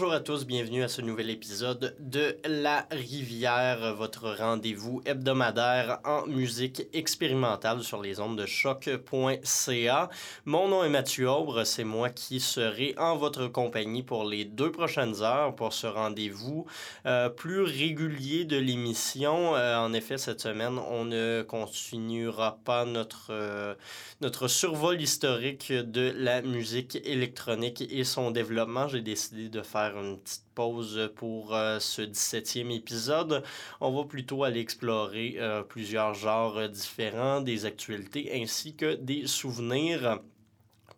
Bonjour à tous, bienvenue à ce nouvel épisode de La Rivière, votre rendez-vous hebdomadaire en musique expérimentale sur les ondes de choc.ca. Mon nom est Mathieu Aubre, c'est moi qui serai en votre compagnie pour les deux prochaines heures pour ce rendez-vous euh, plus régulier de l'émission. Euh, en effet, cette semaine, on ne continuera pas notre, euh, notre survol historique de la musique électronique et son développement. J'ai décidé de faire une petite pause pour euh, ce 17e épisode. On va plutôt aller explorer euh, plusieurs genres différents, des actualités ainsi que des souvenirs.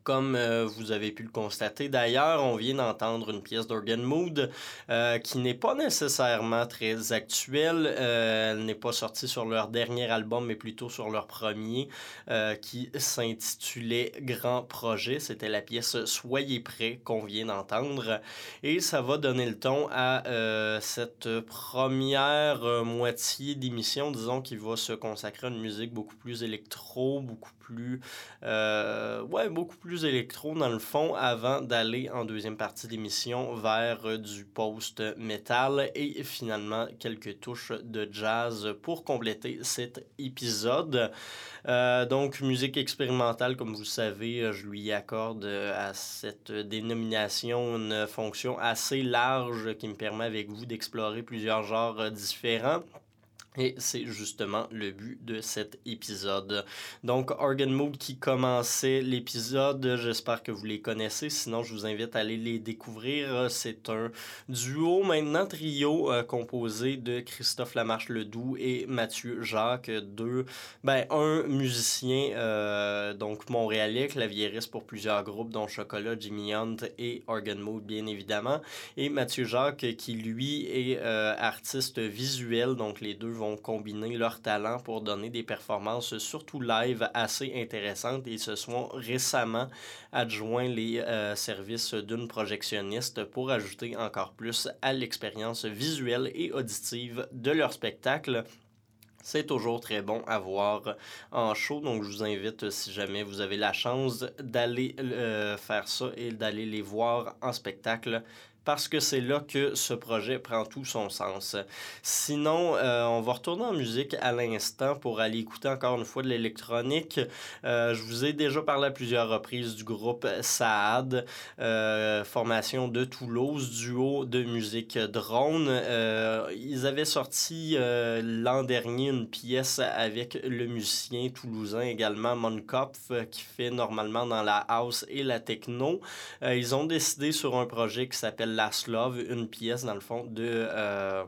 Comme euh, vous avez pu le constater d'ailleurs, on vient d'entendre une pièce d'Organ Mood euh, qui n'est pas nécessairement très actuelle. Euh, elle n'est pas sortie sur leur dernier album, mais plutôt sur leur premier, qui s'intitulait Grand Projet. C'était la pièce Soyez prêts qu'on vient d'entendre. Et ça va donner le ton à cette première moitié d'émission, disons, qui va se consacrer à une musique beaucoup plus électro, beaucoup plus... ouais, beaucoup plus électro dans le fond avant d'aller en deuxième partie d'émission vers euh, du post-metal et finalement quelques touches de jazz pour compléter cet épisode. Euh, donc, musique expérimentale, comme vous savez, euh, je lui accorde à cette dénomination une fonction assez large qui me permet avec vous d'explorer plusieurs genres différents. Et c'est justement le but de cet épisode. Donc, Organ Mood qui commençait l'épisode, j'espère que vous les connaissez. Sinon, je vous invite à aller les découvrir. C'est un duo, maintenant trio, euh, composé de Christophe Lamarche-Ledoux et Mathieu Jacques, deux, ben, un musicien, euh, donc montréalais, claviériste pour plusieurs groupes, dont Chocolat, Jimmy Hunt et Organ Mood, bien évidemment. Et Mathieu Jacques, qui lui est euh, artiste visuel, donc les deux vont combiner leurs talents pour donner des performances, surtout live, assez intéressantes et se sont récemment adjoints les euh, services d'une projectionniste pour ajouter encore plus à l'expérience visuelle et auditive de leur spectacle. C'est toujours très bon à voir en show, donc je vous invite, si jamais vous avez la chance, d'aller euh, faire ça et d'aller les voir en spectacle parce que c'est là que ce projet prend tout son sens. Sinon, euh, on va retourner en musique à l'instant pour aller écouter encore une fois de l'électronique. Euh, je vous ai déjà parlé à plusieurs reprises du groupe Saad, euh, formation de Toulouse, duo de musique drone. ils avaient sorti l'an dernier une pièce avec le musicien toulousain également, Monkopf, qui fait normalement dans la house et la techno. ils ont décidé sur un projet qui s'appelle Last Love, une pièce dans le fond, de euh,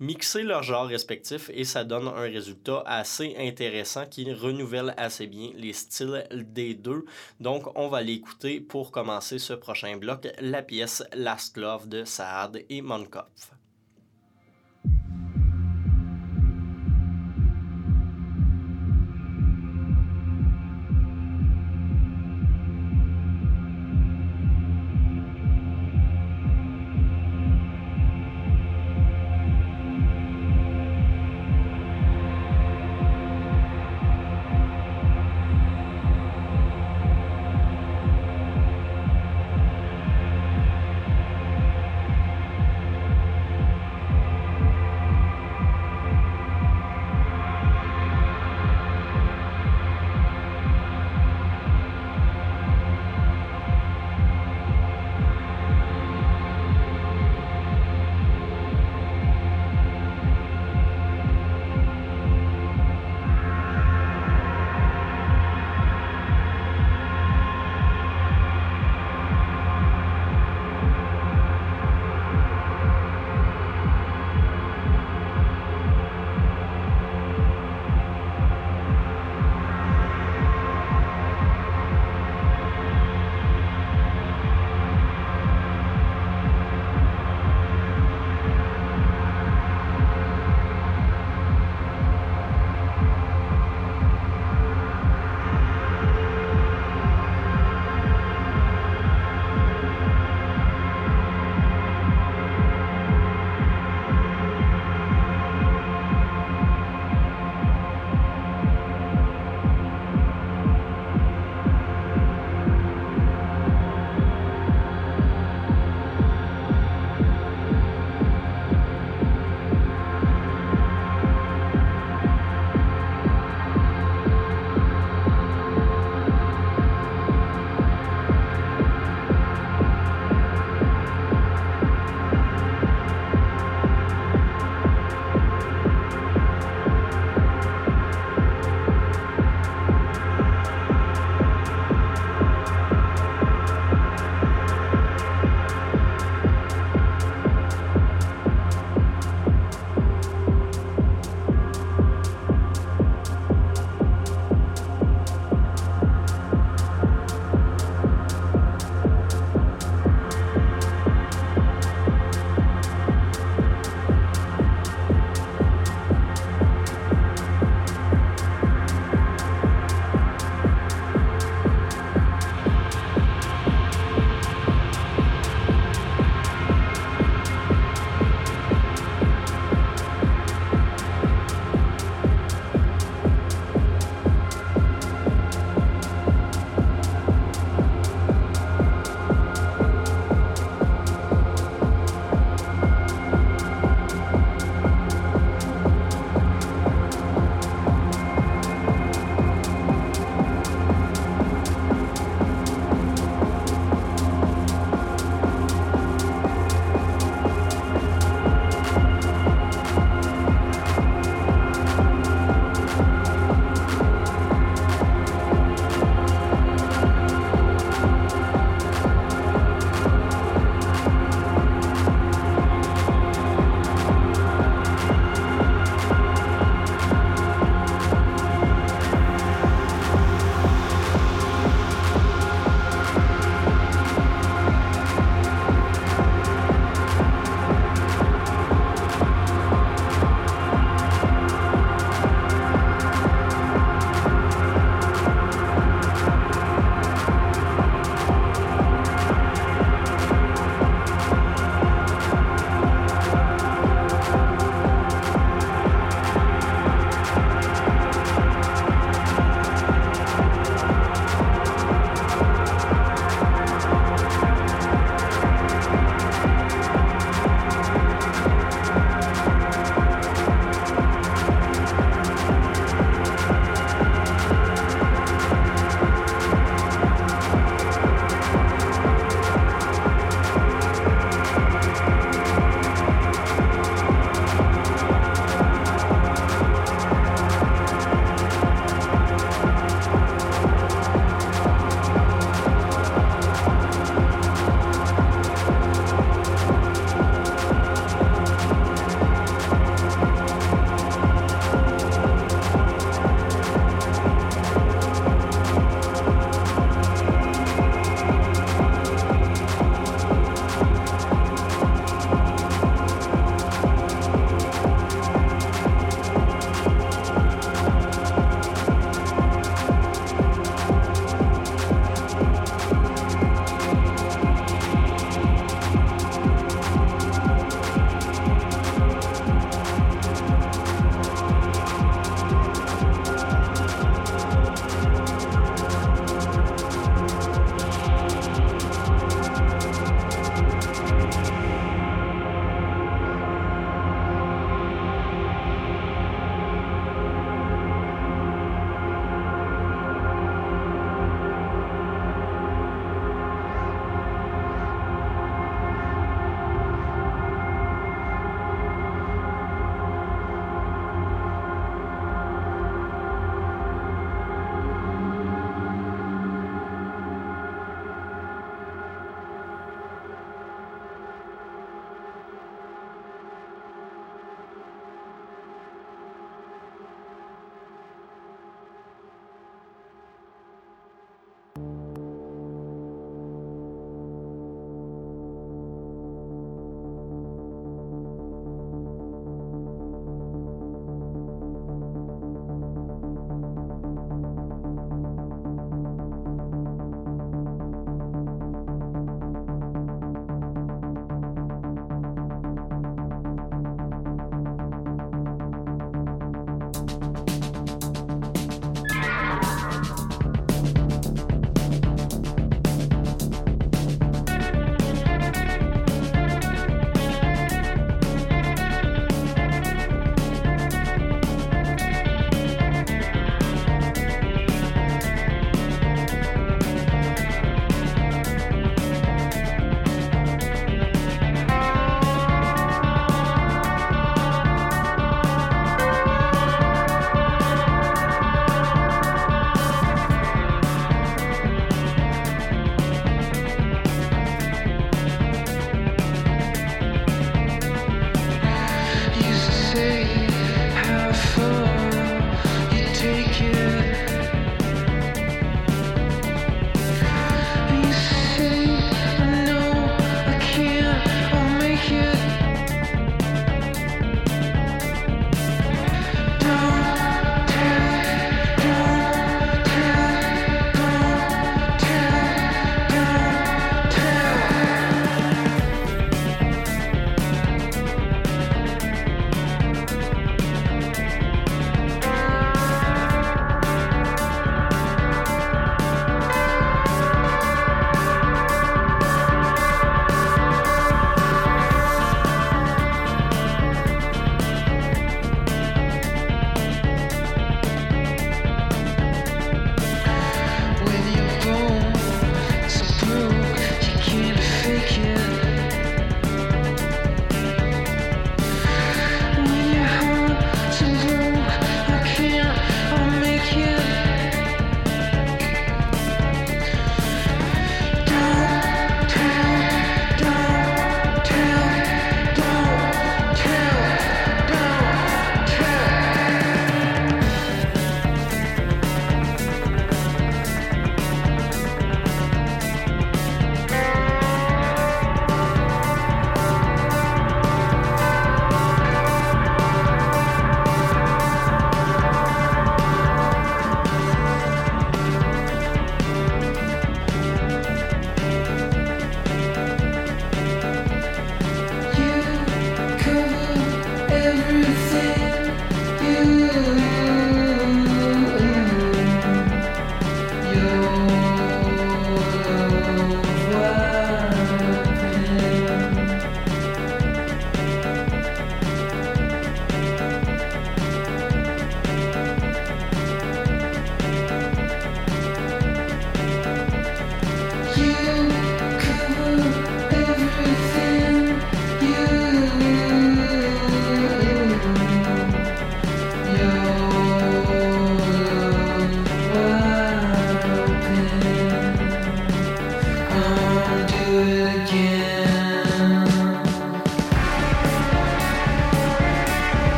mixer leurs genres respectifs et ça donne un résultat assez intéressant qui renouvelle assez bien les styles des deux. Donc on va l'écouter pour commencer ce prochain bloc, la pièce Last Love de Saad et Monkopf.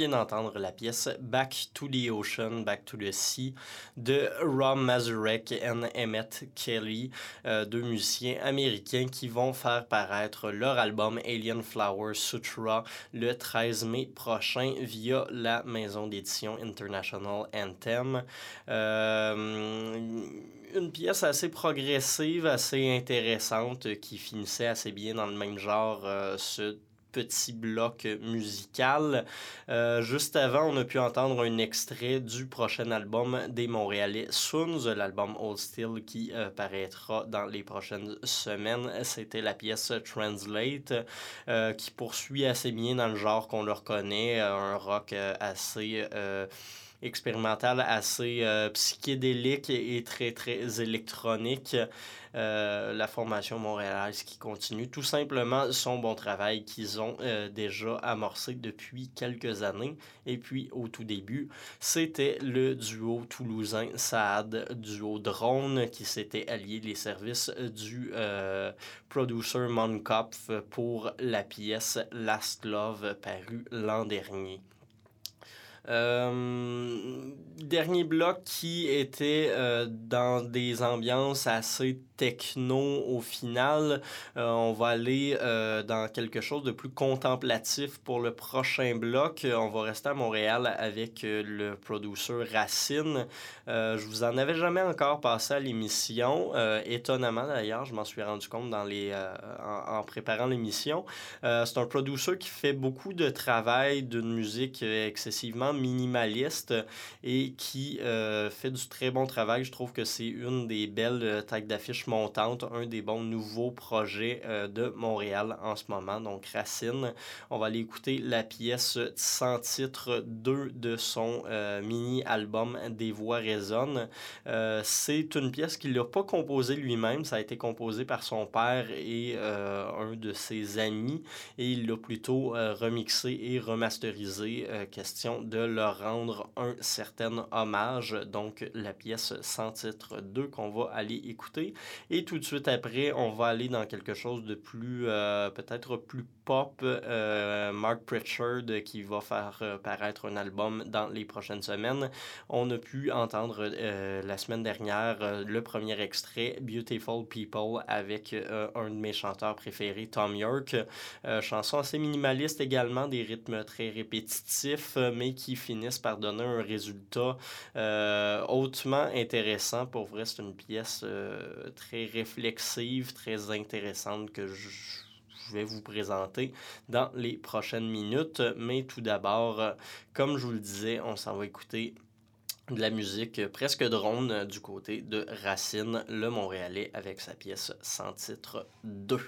Vient d'entendre la pièce Back to the Ocean, Back to the Sea de Rob Mazurek et Emmett Kelly, euh, deux musiciens américains qui vont faire paraître leur album Alien Flower Sutra le 13 mai prochain via la maison d'édition International Anthem. Euh, une pièce assez progressive, assez intéressante, qui finissait assez bien dans le même genre, euh, petit bloc musical. Euh, juste avant, on a pu entendre un extrait du prochain album des Montréalais Soons, l'album Old Steel qui euh, paraîtra dans les prochaines semaines. C'était la pièce Translate euh, qui poursuit assez bien dans le genre qu'on leur connaît, un rock assez expérimental assez psychédélique et très très électronique. Euh, la formation montréalaise qui continue tout simplement son bon travail qu'ils ont euh, déjà amorcé depuis quelques années. Et puis au tout début, c'était le duo toulousain Saad, duo drone, qui s'était allié les services du euh, producer Monkopf pour la pièce Last Love parue l'an dernier. Dernier bloc qui était dans des ambiances assez techno au final. Euh, on va aller euh, dans quelque chose de plus contemplatif pour le prochain bloc. On va rester à Montréal avec euh, le producer Racine. je vous en avais jamais encore passé à l'émission. étonnamment d'ailleurs, je m'en suis rendu compte en, préparant l'émission. c'est un producer qui fait beaucoup de travail d'une musique excessivement minimaliste et qui fait du très bon travail. Je trouve que c'est une des belles tags d'affiche montante, un des bons nouveaux projets euh, de Montréal en ce moment, donc Racine. On va aller écouter la pièce sans titre 2 de son euh, mini-album Des voix résonnent. Euh, c'est une pièce qu'il n'a pas composée lui-même, ça a été composé par son père et un de ses amis, et il l'a plutôt remixé et remasterisé, question de leur rendre un certain hommage. Donc la pièce sans titre 2 qu'on va aller écouter. Et tout de suite après, on va aller dans quelque chose de plus, euh, peut-être plus pop. Euh, Mark Pritchard qui va faire euh, paraître un album dans les prochaines semaines. On a pu entendre la semaine dernière le premier extrait, Beautiful People, avec un de mes chanteurs préférés, Tom York. chanson assez minimaliste également, des rythmes très répétitifs, mais qui finissent par donner un résultat hautement intéressant. Pour vrai, c'est une pièce très réflexive, très intéressante que je vais vous présenter dans les prochaines minutes. Mais tout d'abord, comme je vous le disais, on s'en va écouter de la musique presque drone du côté de Racine, le Montréalais, avec sa pièce sans titre 2.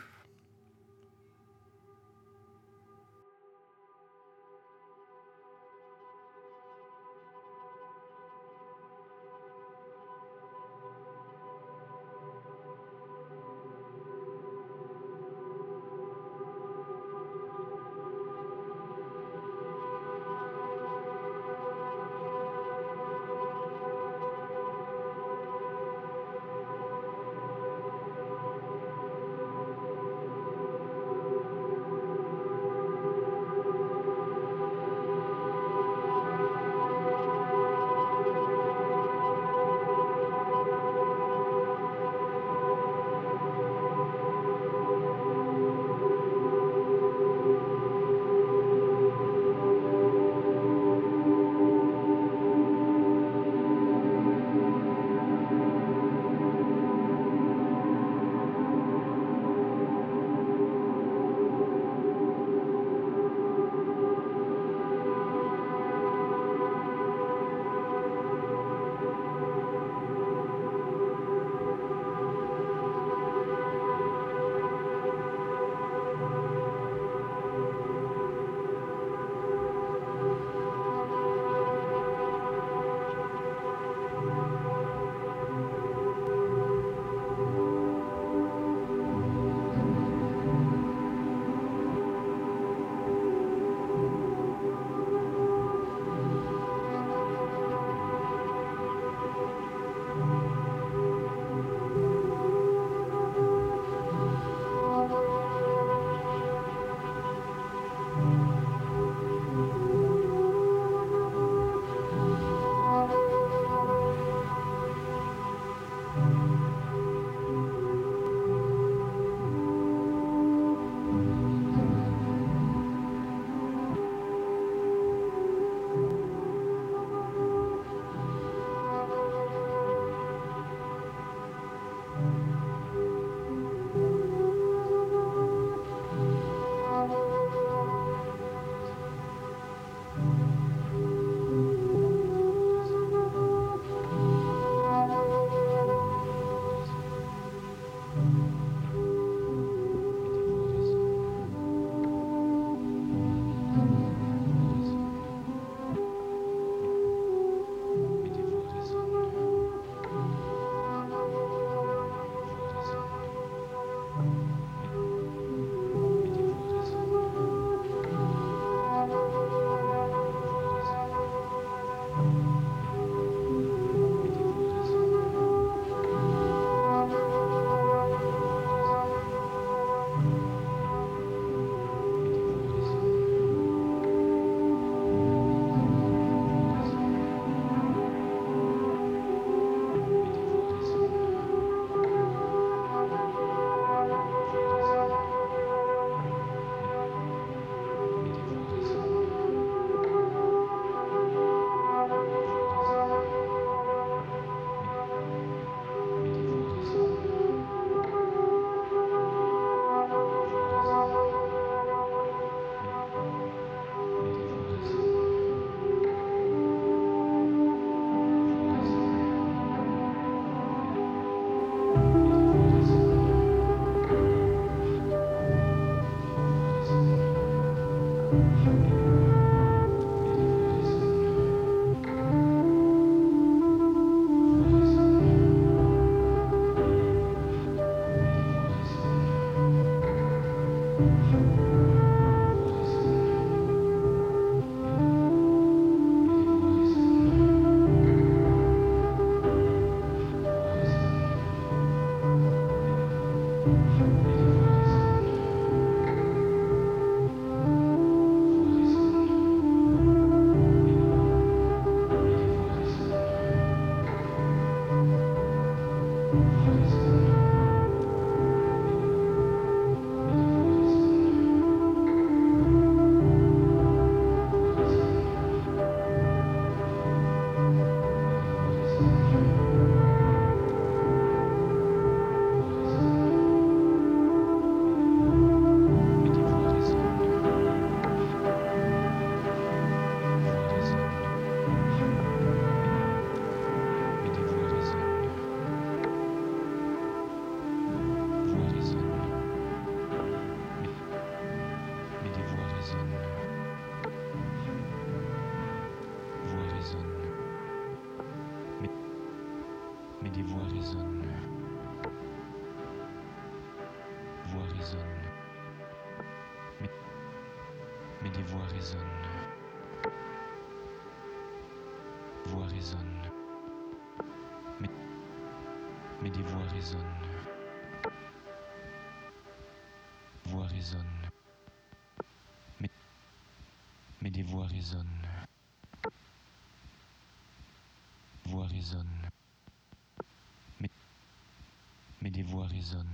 Mais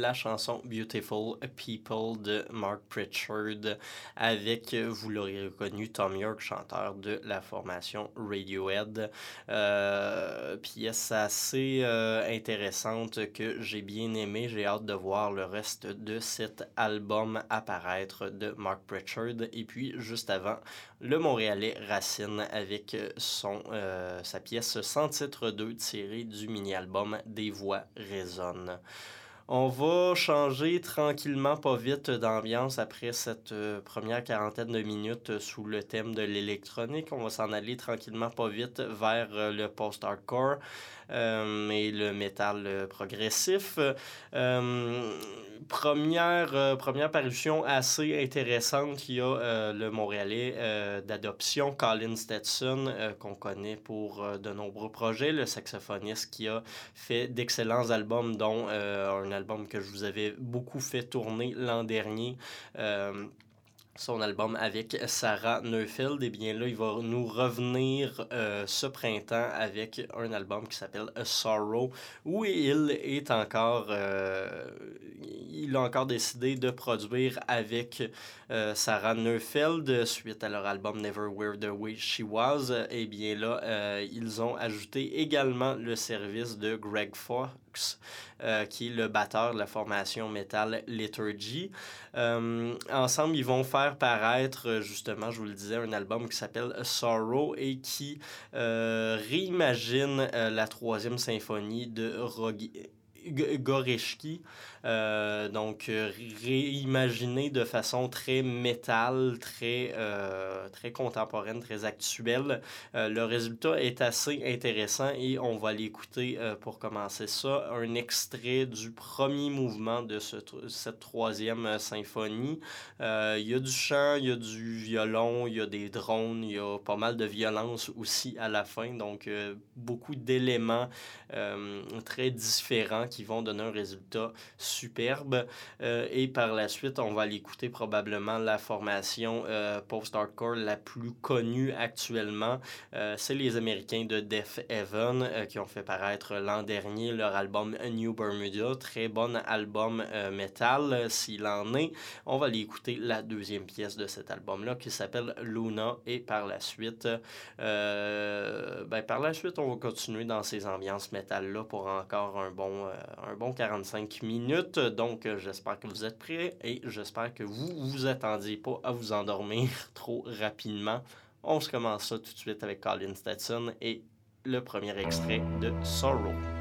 la chanson Beautiful People de Mark Pritchard avec, vous l'aurez reconnu, Tom York, chanteur de la formation Radiohead. Euh, pièce assez euh, intéressante que j'ai bien aimée. J'ai hâte de voir le reste de cet album apparaître de Mark Pritchard. Et puis, juste avant, le Montréalais Racine avec euh, sa pièce sans titre 2 tirée du mini-album Des voix résonnent. On va changer tranquillement, pas vite, d'ambiance après cette euh, première quarantaine de minutes sous le thème de l'électronique. On va s'en aller tranquillement, pas vite, vers euh, le post-hardcore et le métal progressif. première, première parution assez intéressante, il y a le Montréalais d'adoption, Colin Stetson, qu'on connaît pour de nombreux projets, le saxophoniste qui a fait d'excellents albums, dont un album que je vous avais beaucoup fait tourner l'an dernier. Euh, son album avec Sarah Neufeld, et eh bien là, il va nous revenir euh, ce printemps avec un album qui s'appelle A Sorrow, où il est encore, euh, il a encore décidé de produire avec euh, Sarah Neufeld suite à leur album Never Were the Way She Was. Et eh bien là, ils ont ajouté également le service de Greg Fox, qui est le batteur de la formation Metal Liturgy. ensemble, ils vont faire paraître, euh, justement, je vous le disais, un album qui s'appelle Sorrow et qui euh, réimagine euh, la troisième symphonie de Goreshki euh, donc, euh, réimaginer de façon très métal, très, euh, très contemporaine, très actuelle. le résultat est assez intéressant et on va l'écouter pour commencer ça. Un extrait du premier mouvement de ce, cette troisième symphonie. Il y a du chant, il y a du violon, il y a des drones, il y a pas mal de violence aussi à la fin. Donc, beaucoup d'éléments très différents qui vont donner un résultat superbe. Euh, et par la suite, on va l'écouter probablement la formation euh, post-hardcore la plus connue actuellement. Euh, c'est les Américains de Death Heaven qui ont fait paraître l'an dernier leur album New Bermuda. Très bon album metal s'il en est. On va l'écouter la deuxième pièce de cet album-là qui s'appelle Luna. Et par la suite, ben, par la suite, on va continuer dans ces ambiances métal-là pour encore un bon, un bon 45 minutes. Donc, euh, j'espère que vous êtes prêts et j'espère que vous vous attendiez pas à vous endormir trop rapidement. On se commence ça tout de suite avec Colin Stetson et le premier extrait de Sorrow.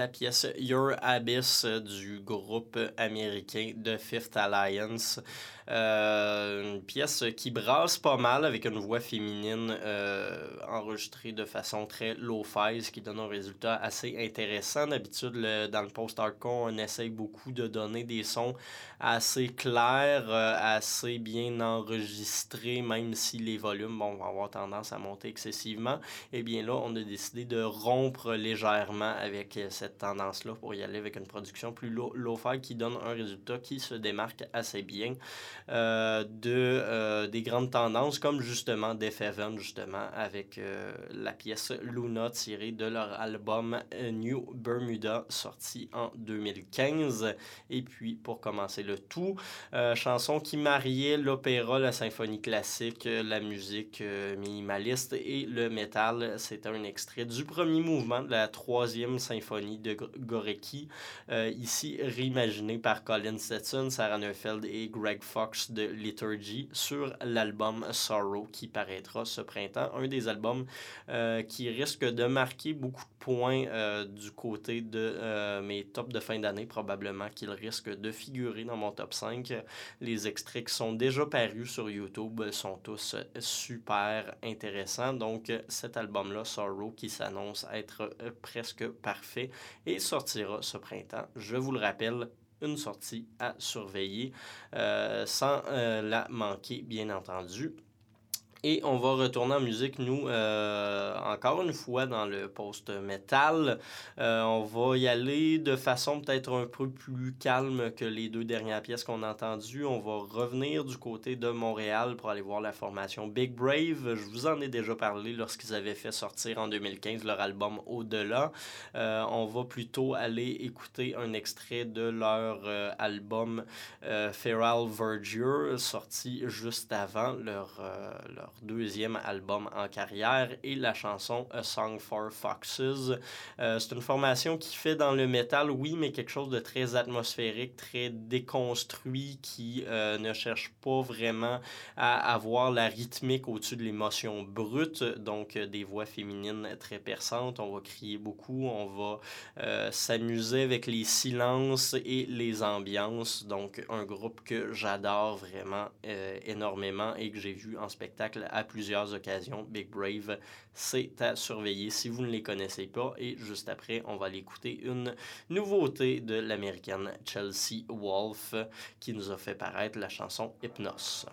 La pièce Your Abyss du groupe américain The Fifth Alliance. Euh, une pièce qui brasse pas mal avec une voix féminine euh, enregistrée de façon très low-fi, ce qui donne un résultat assez intéressant. D'habitude, dans le post-hardcore, on essaye beaucoup de donner des sons assez clairs, euh, assez bien enregistrés, même si les volumes vont avoir tendance à monter excessivement. Et eh bien là, on a décidé de rompre légèrement avec cette tendance-là pour y aller avec une production plus low-fi qui donne un résultat qui se démarque assez bien. Euh, de, euh, des grandes tendances, comme justement Def Heaven, justement, avec euh, la pièce Luna tirée de leur album New Bermuda, sorti en 2015. Et puis, pour commencer le tout, chanson qui mariait l'opéra, la symphonie classique, la musique minimaliste et le métal. C'est un extrait du premier mouvement de la troisième symphonie de Gorecki, ici réimaginé par Colin Stetson, Sarah Neufeld et Greg De Liturgy sur l'album Sorrow qui paraîtra ce printemps. Un des albums euh, qui risque de marquer beaucoup de points euh, du côté de euh, mes tops de fin d'année, probablement qu'il risque de figurer dans mon top 5. Les extraits qui sont déjà parus sur YouTube sont tous super intéressants. Donc cet album-là, Sorrow, qui s'annonce être presque parfait et sortira ce printemps. Je vous le rappelle, une sortie à surveiller euh, sans euh, la manquer, bien entendu. Et on va retourner en musique, nous, euh, encore une fois dans le post-metal. Euh, on va y aller de façon peut-être un peu plus calme que les deux dernières pièces qu'on a entendues. On va revenir du côté de Montréal pour aller voir la formation Big Brave. Je vous en ai déjà parlé lorsqu'ils avaient fait sortir en 2015 leur album Au-delà. Euh, on va plutôt aller écouter un extrait de leur album Feral Verdure, sorti juste avant leur, leur deuxième album en carrière, et la chanson A Song for Foxes. Euh, c'est une formation qui fait dans le métal, oui, mais quelque chose de très atmosphérique, très déconstruit, qui euh, ne cherche pas vraiment à avoir la rythmique au-dessus de l'émotion brute, donc euh, des voix féminines très perçantes. On va crier beaucoup, on va s'amuser avec les silences et les ambiances. Donc, un groupe que j'adore vraiment énormément et que j'ai vu en spectacle à plusieurs occasions. Big Brave, c'est à surveiller si vous ne les connaissez pas. Et juste après, on va l'écouter une nouveauté de l'américaine Chelsea Wolf qui nous a fait paraître la chanson Hypnos.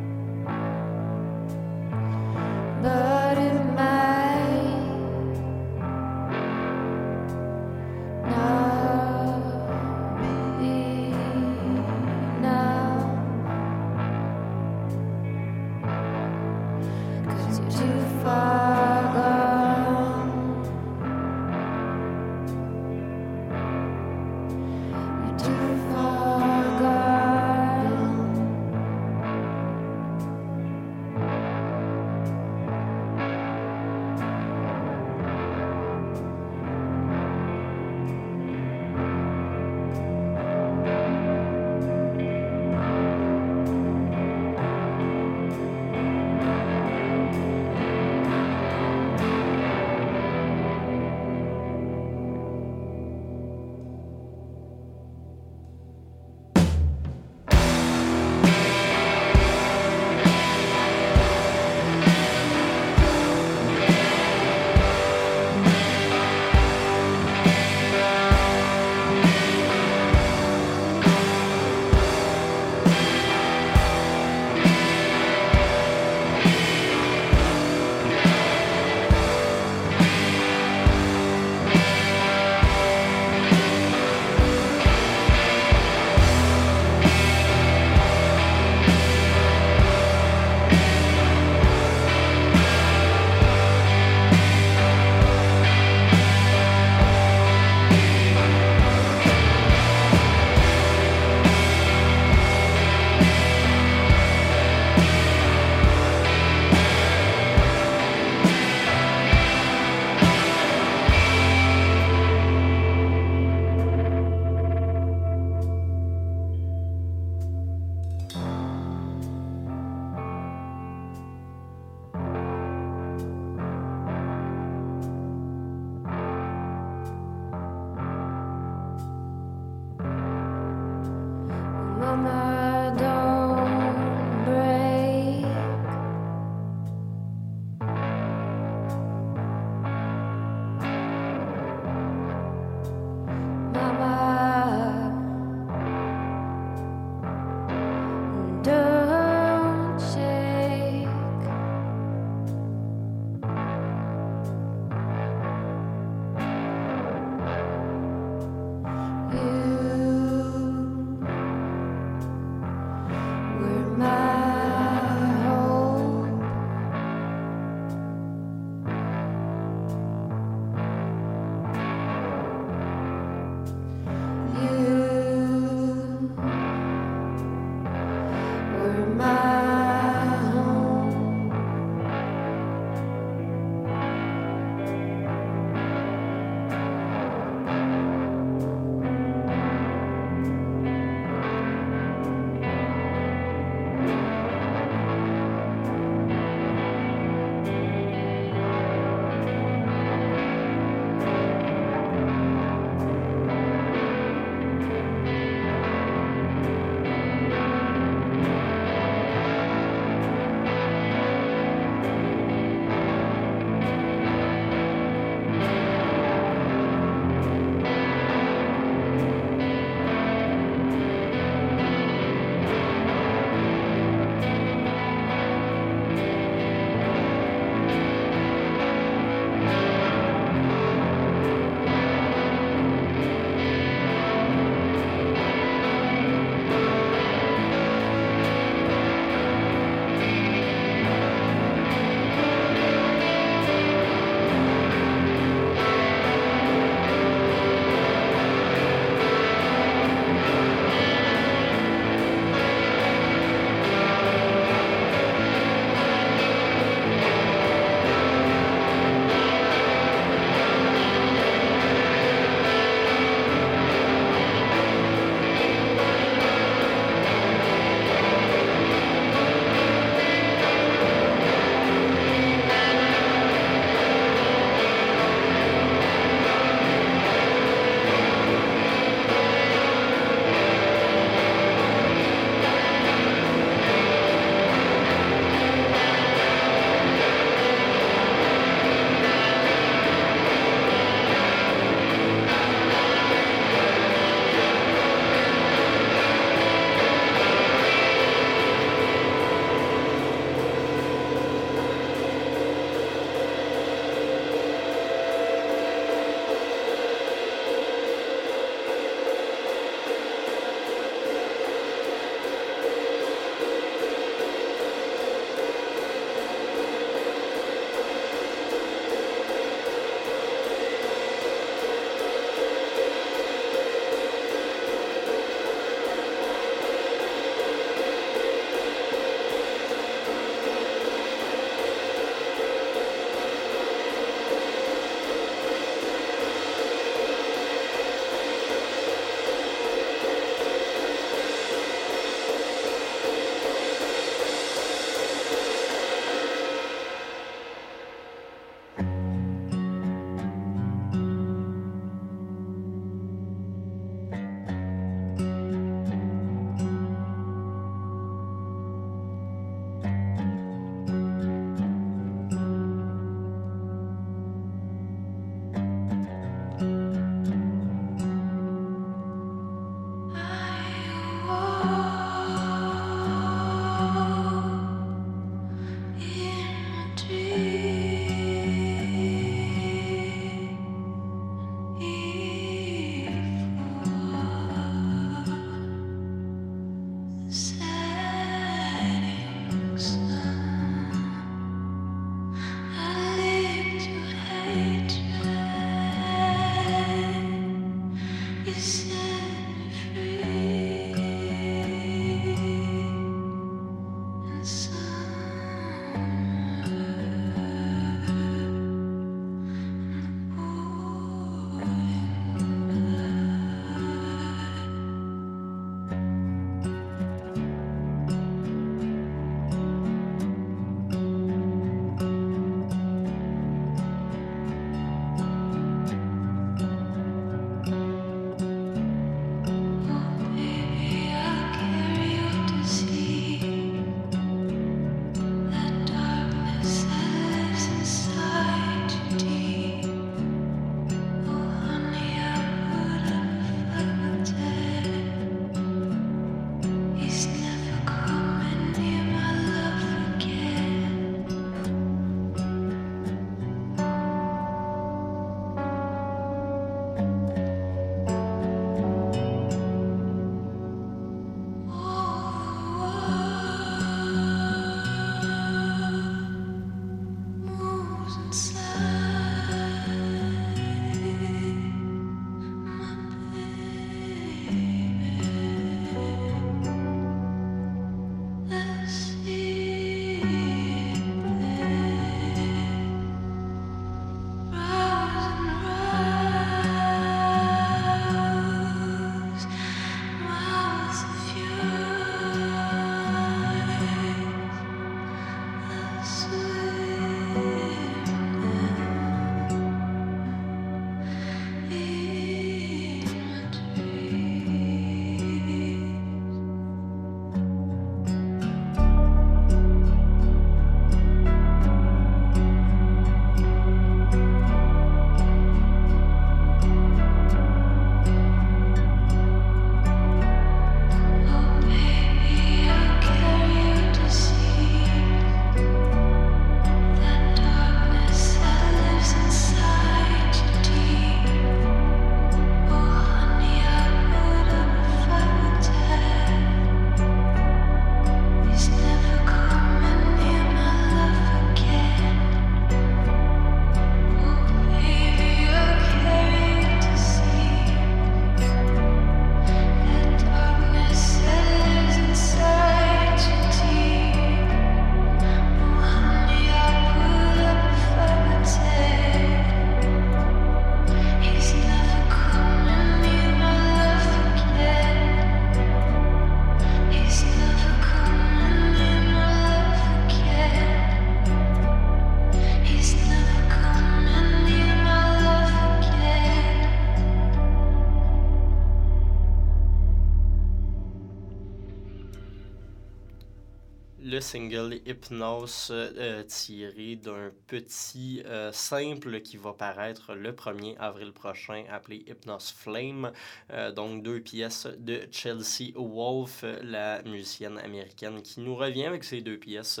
Single Hypnose euh, tiré d'un petit euh, simple qui va paraître le 1er avril prochain appelé Hypnose Flame. Euh, donc deux pièces de Chelsea Wolf, la musicienne américaine qui nous revient avec ces deux pièces.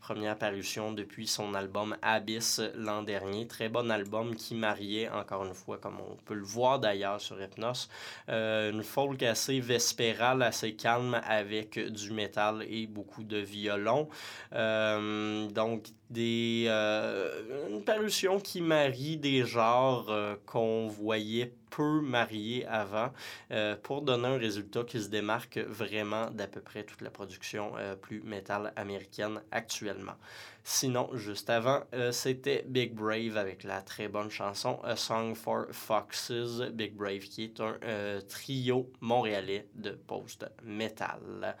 première parution depuis son album Abyss l'an dernier. Très bon album qui mariait encore une fois comme on peut le voir d'ailleurs sur Hypnose. une folk assez vespérale, assez calme avec du métal et beaucoup de violon. Euh, donc, des, euh, une parution qui marie des genres euh, qu'on voyait peu mariés avant pour donner un résultat qui se démarque vraiment d'à peu près toute la production plus métal américaine actuellement. Sinon, juste avant, c'était Big Brave avec la très bonne chanson A Song for Foxes. Big Brave qui est un trio montréalais de post-metal.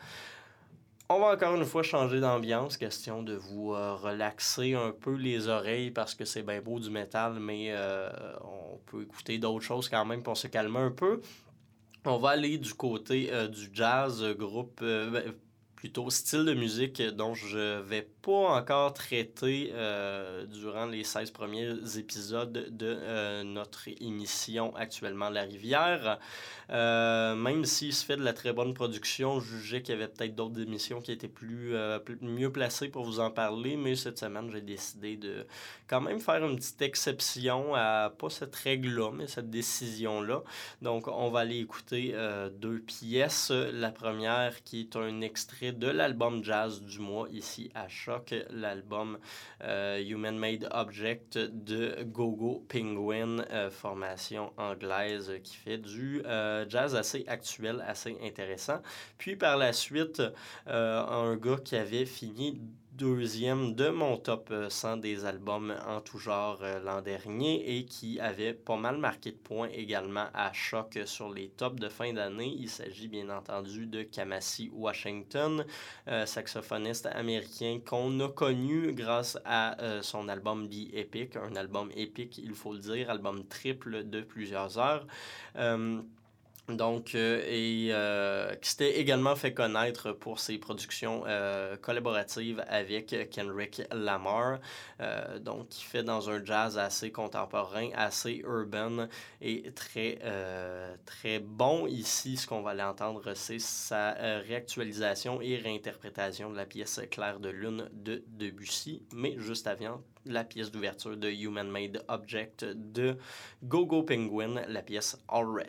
On va encore une fois changer d'ambiance, question de vous euh, relaxer un peu les oreilles parce que c'est bien beau du métal, mais euh, on peut écouter d'autres choses quand même pour se calmer un peu. On va aller du côté euh, du jazz, groupe, ben, plutôt style de musique dont je vais pas encore traiter durant les 16 premiers épisodes de notre émission actuellement La Rivière. Euh, même s'il se fait de la très bonne production, je jugeais qu'il y avait peut-être d'autres émissions qui étaient plus, plus, mieux placées pour vous en parler, mais cette semaine, j'ai décidé de quand même faire une petite exception à pas cette règle-là, mais cette décision-là. Donc, on va aller écouter deux pièces. La première qui est un extrait de l'album jazz du mois ici à Choc, l'album euh, Human Made Object de Gogo Penguin, euh, formation anglaise qui fait du euh, jazz assez actuel, assez intéressant. Puis par la suite, un gars qui avait fini deuxième de mon top 100 euh, des albums en tout genre euh, l'an dernier et qui avait pas mal marqué de points également à choc sur les tops de fin d'année. Il s'agit bien entendu de Kamasi Washington, euh, saxophoniste américain qu'on a connu grâce à son album The Epic, un album épique, il faut le dire, album triple de plusieurs heures. Donc, euh, et euh, qui s'était également fait connaître pour ses productions euh, collaboratives avec Kendrick Lamar. donc, qui fait dans un jazz assez contemporain, assez urban et très, très bon. Ici, ce qu'on va aller entendre, c'est sa réactualisation et réinterprétation de la pièce Claire de Lune de Debussy. Mais juste avant, la pièce d'ouverture de Human Made Object de Gogo Penguin, la pièce All.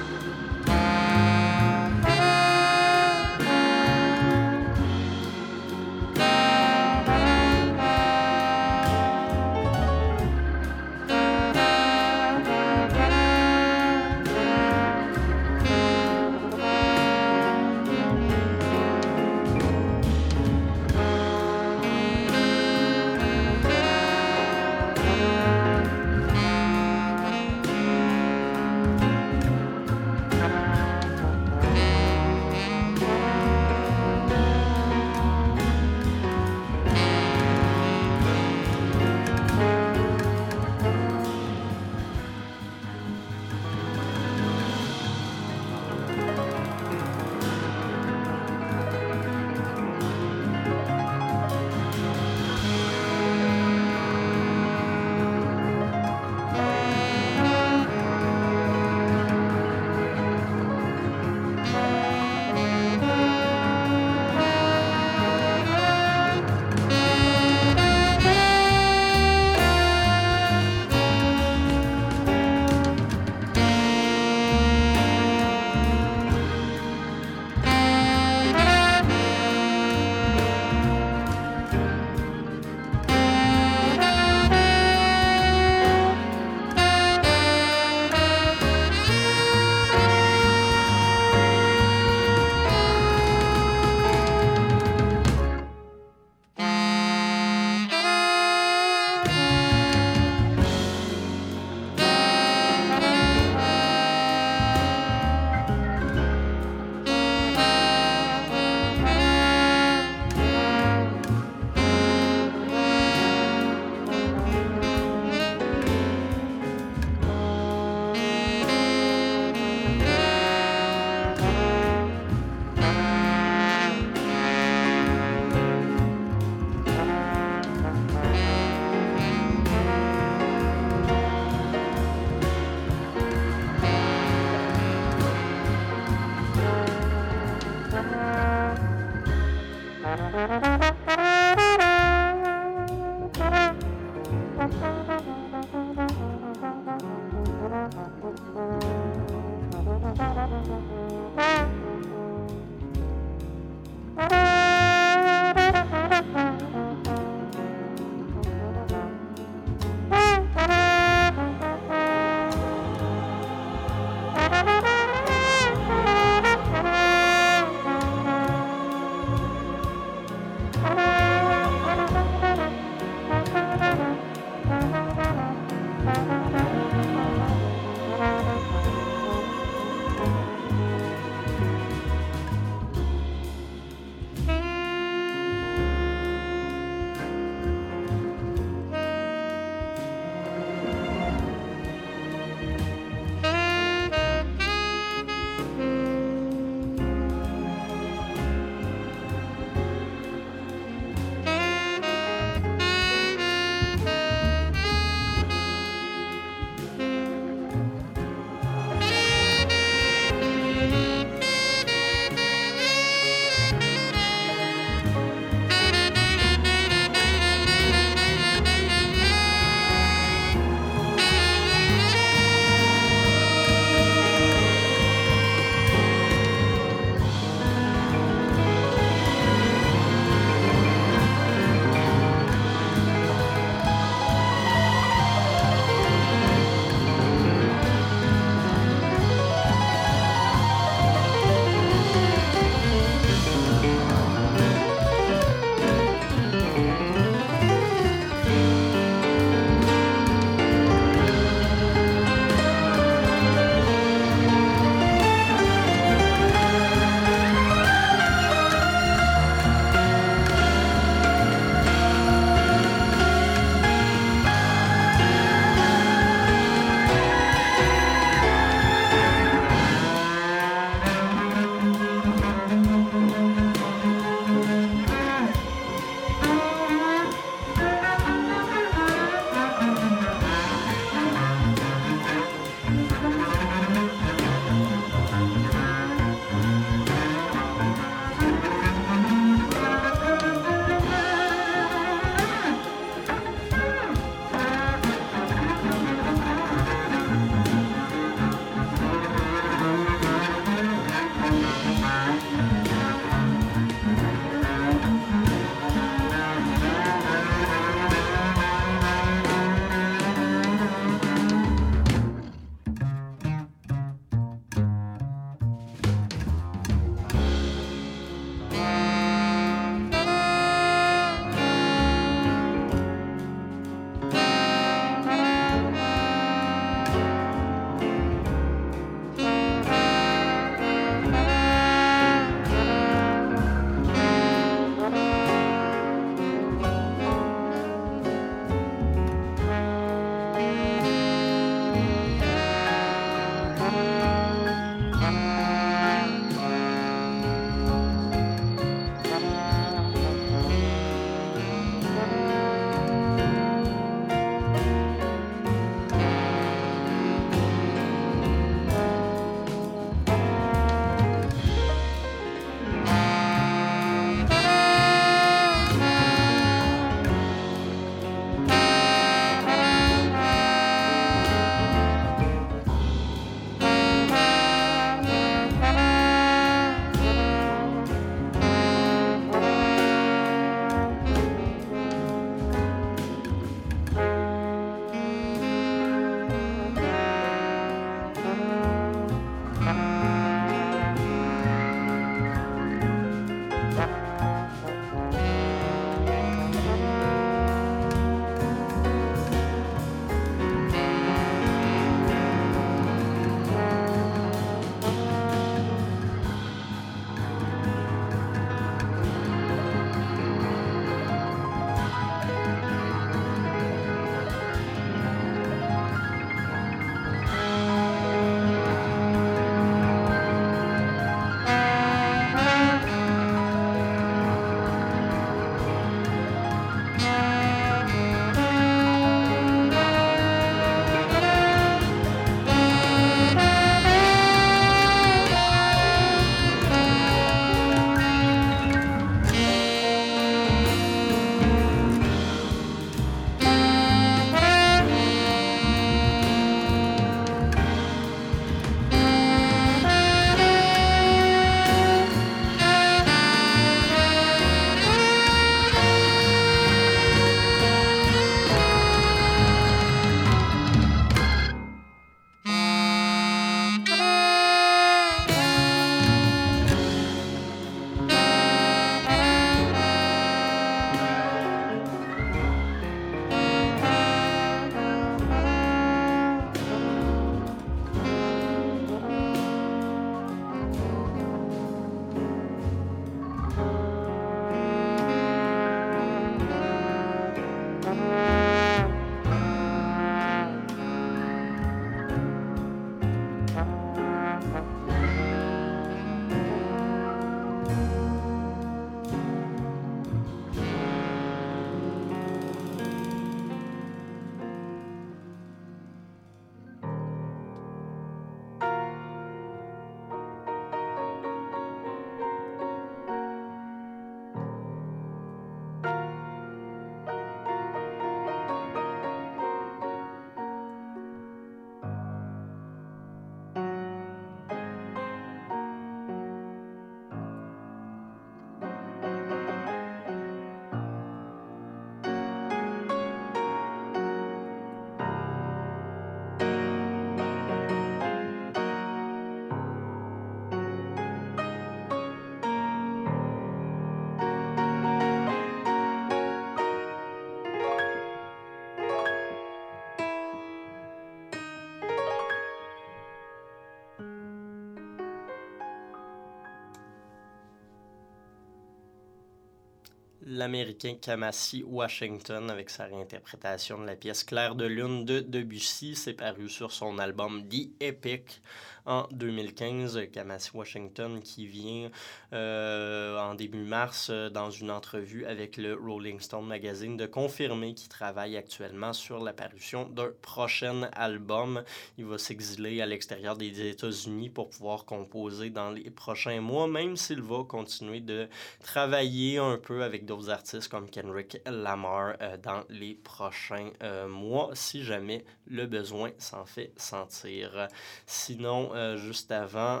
l'Américain Kamasi Washington avec sa réinterprétation de la pièce Claire de Lune de Debussy. C'est paru sur son album The Epic en 2015. Kamasi Washington qui vient euh, en début mars euh, dans une entrevue avec le Rolling Stone Magazine de confirmer qu'il travaille actuellement sur la parution d'un prochain album. Il va s'exiler à l'extérieur des États-Unis pour pouvoir composer dans les prochains mois, même s'il va continuer de travailler un peu avec d'autres artistes comme Kendrick Lamar euh, dans les prochains euh, mois, si jamais le besoin s'en fait sentir. Sinon, euh, juste avant,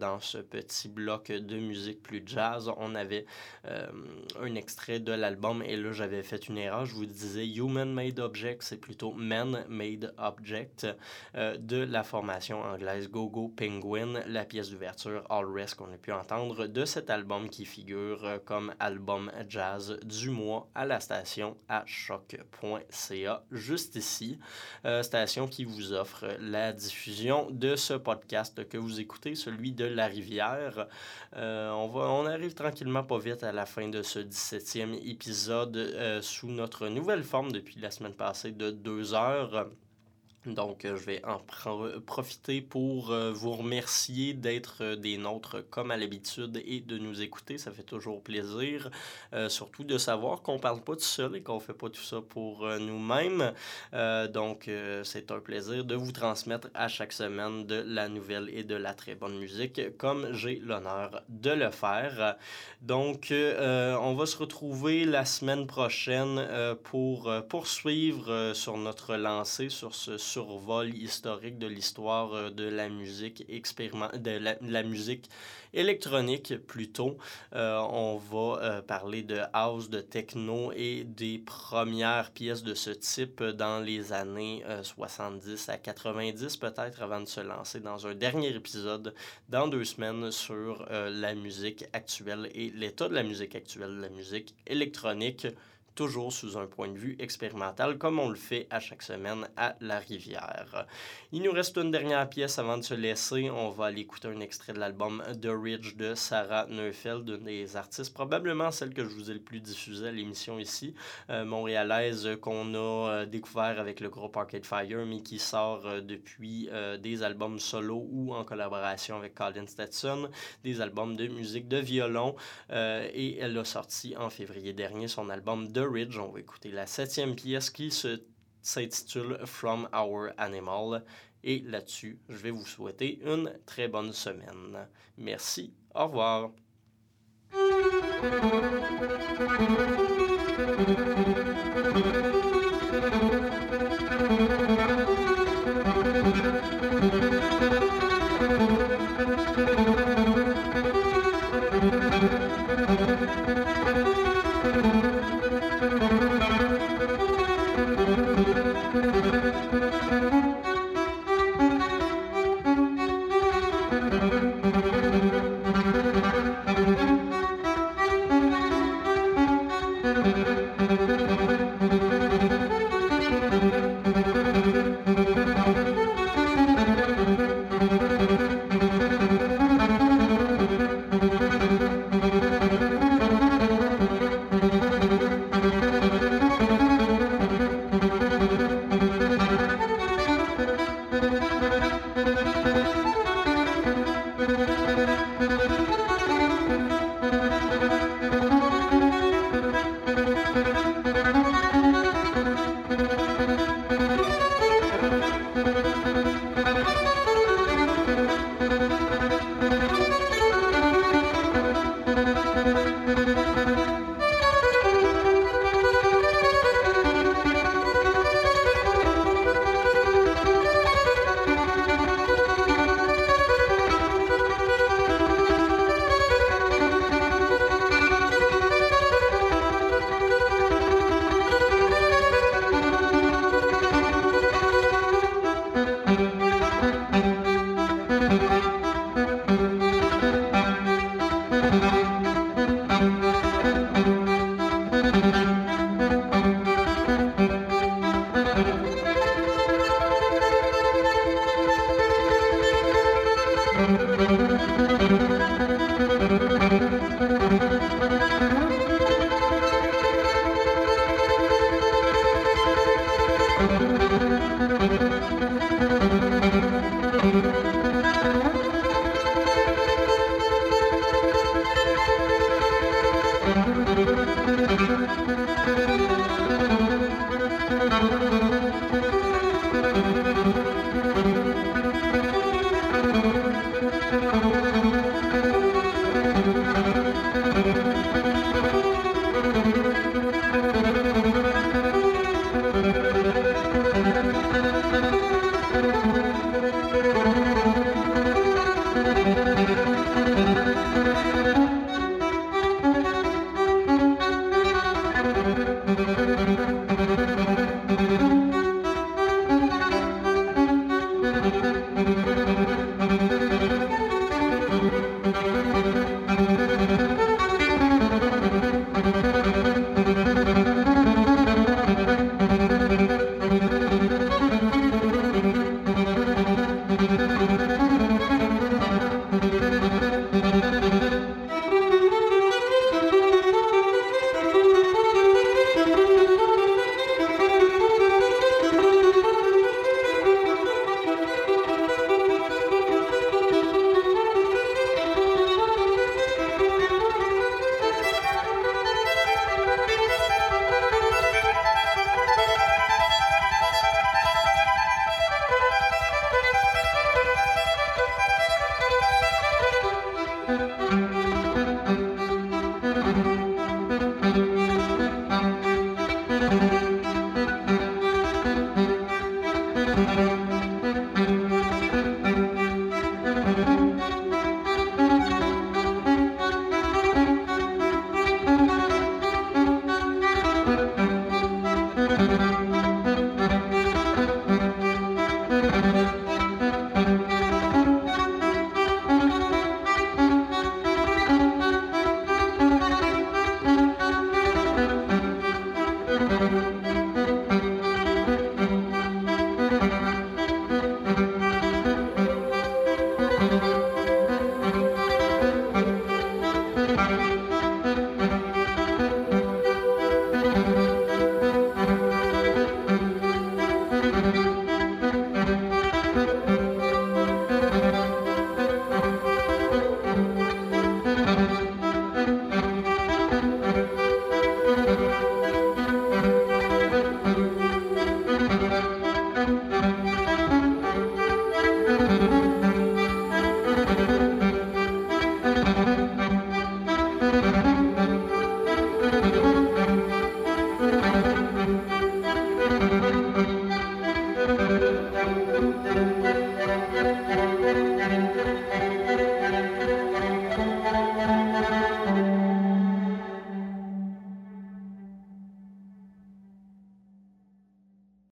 dans ce petit bloc de musique plus jazz, on avait un extrait de l'album et là j'avais fait une erreur, je vous disais Human Made Object, c'est plutôt Man Made Object de la formation anglaise Go Go Penguin, la pièce d'ouverture All Rest qu'on a pu entendre de cet album qui figure comme album jazz du mois à la station à choc.ca, juste ici. Euh, station qui vous offre la diffusion de ce podcast que vous écoutez, celui de La Rivière. Euh, on, va, on arrive tranquillement pas vite à la fin de ce 17e épisode euh, sous notre nouvelle forme depuis la semaine passée de deux heures. Donc, euh, je vais en profiter pour euh, vous remercier d'être euh, des nôtres comme à l'habitude et de nous écouter. Ça fait toujours plaisir, surtout de savoir qu'on ne parle pas tout seul et qu'on ne fait pas tout ça pour nous-mêmes. donc, c'est un plaisir de vous transmettre à chaque semaine de la nouvelle et de la très bonne musique, comme j'ai l'honneur de le faire. Donc, on va se retrouver la semaine prochaine pour poursuivre sur notre lancée, sur ce survol historique de l'histoire euh, de la musique expériment de la, musique électronique plutôt. Euh, on va euh, parler de house, de techno et des premières pièces de ce type dans les années 70 à 90 peut-être avant de se lancer dans un dernier épisode dans deux semaines sur la musique actuelle et l'état de la musique actuelle, la musique électronique toujours sous un point de vue expérimental, comme on le fait à chaque semaine à La Rivière. Il nous reste une dernière pièce avant de se laisser. On va aller écouter un extrait de l'album The Ridge de Sarah Neufeld, une des artistes, probablement celle que je vous ai le plus diffusée à l'émission ici, euh, montréalaise, qu'on a euh, découvert avec le groupe Arcade Fire, mais qui sort euh, depuis des albums solo ou en collaboration avec Colin Stetson, des albums de musique de violon, et elle a sorti en février dernier son album The Ridge, on va écouter la septième pièce qui s'intitule From Our Animal. Et là-dessus, je vais vous souhaiter une très bonne semaine. Merci, au revoir.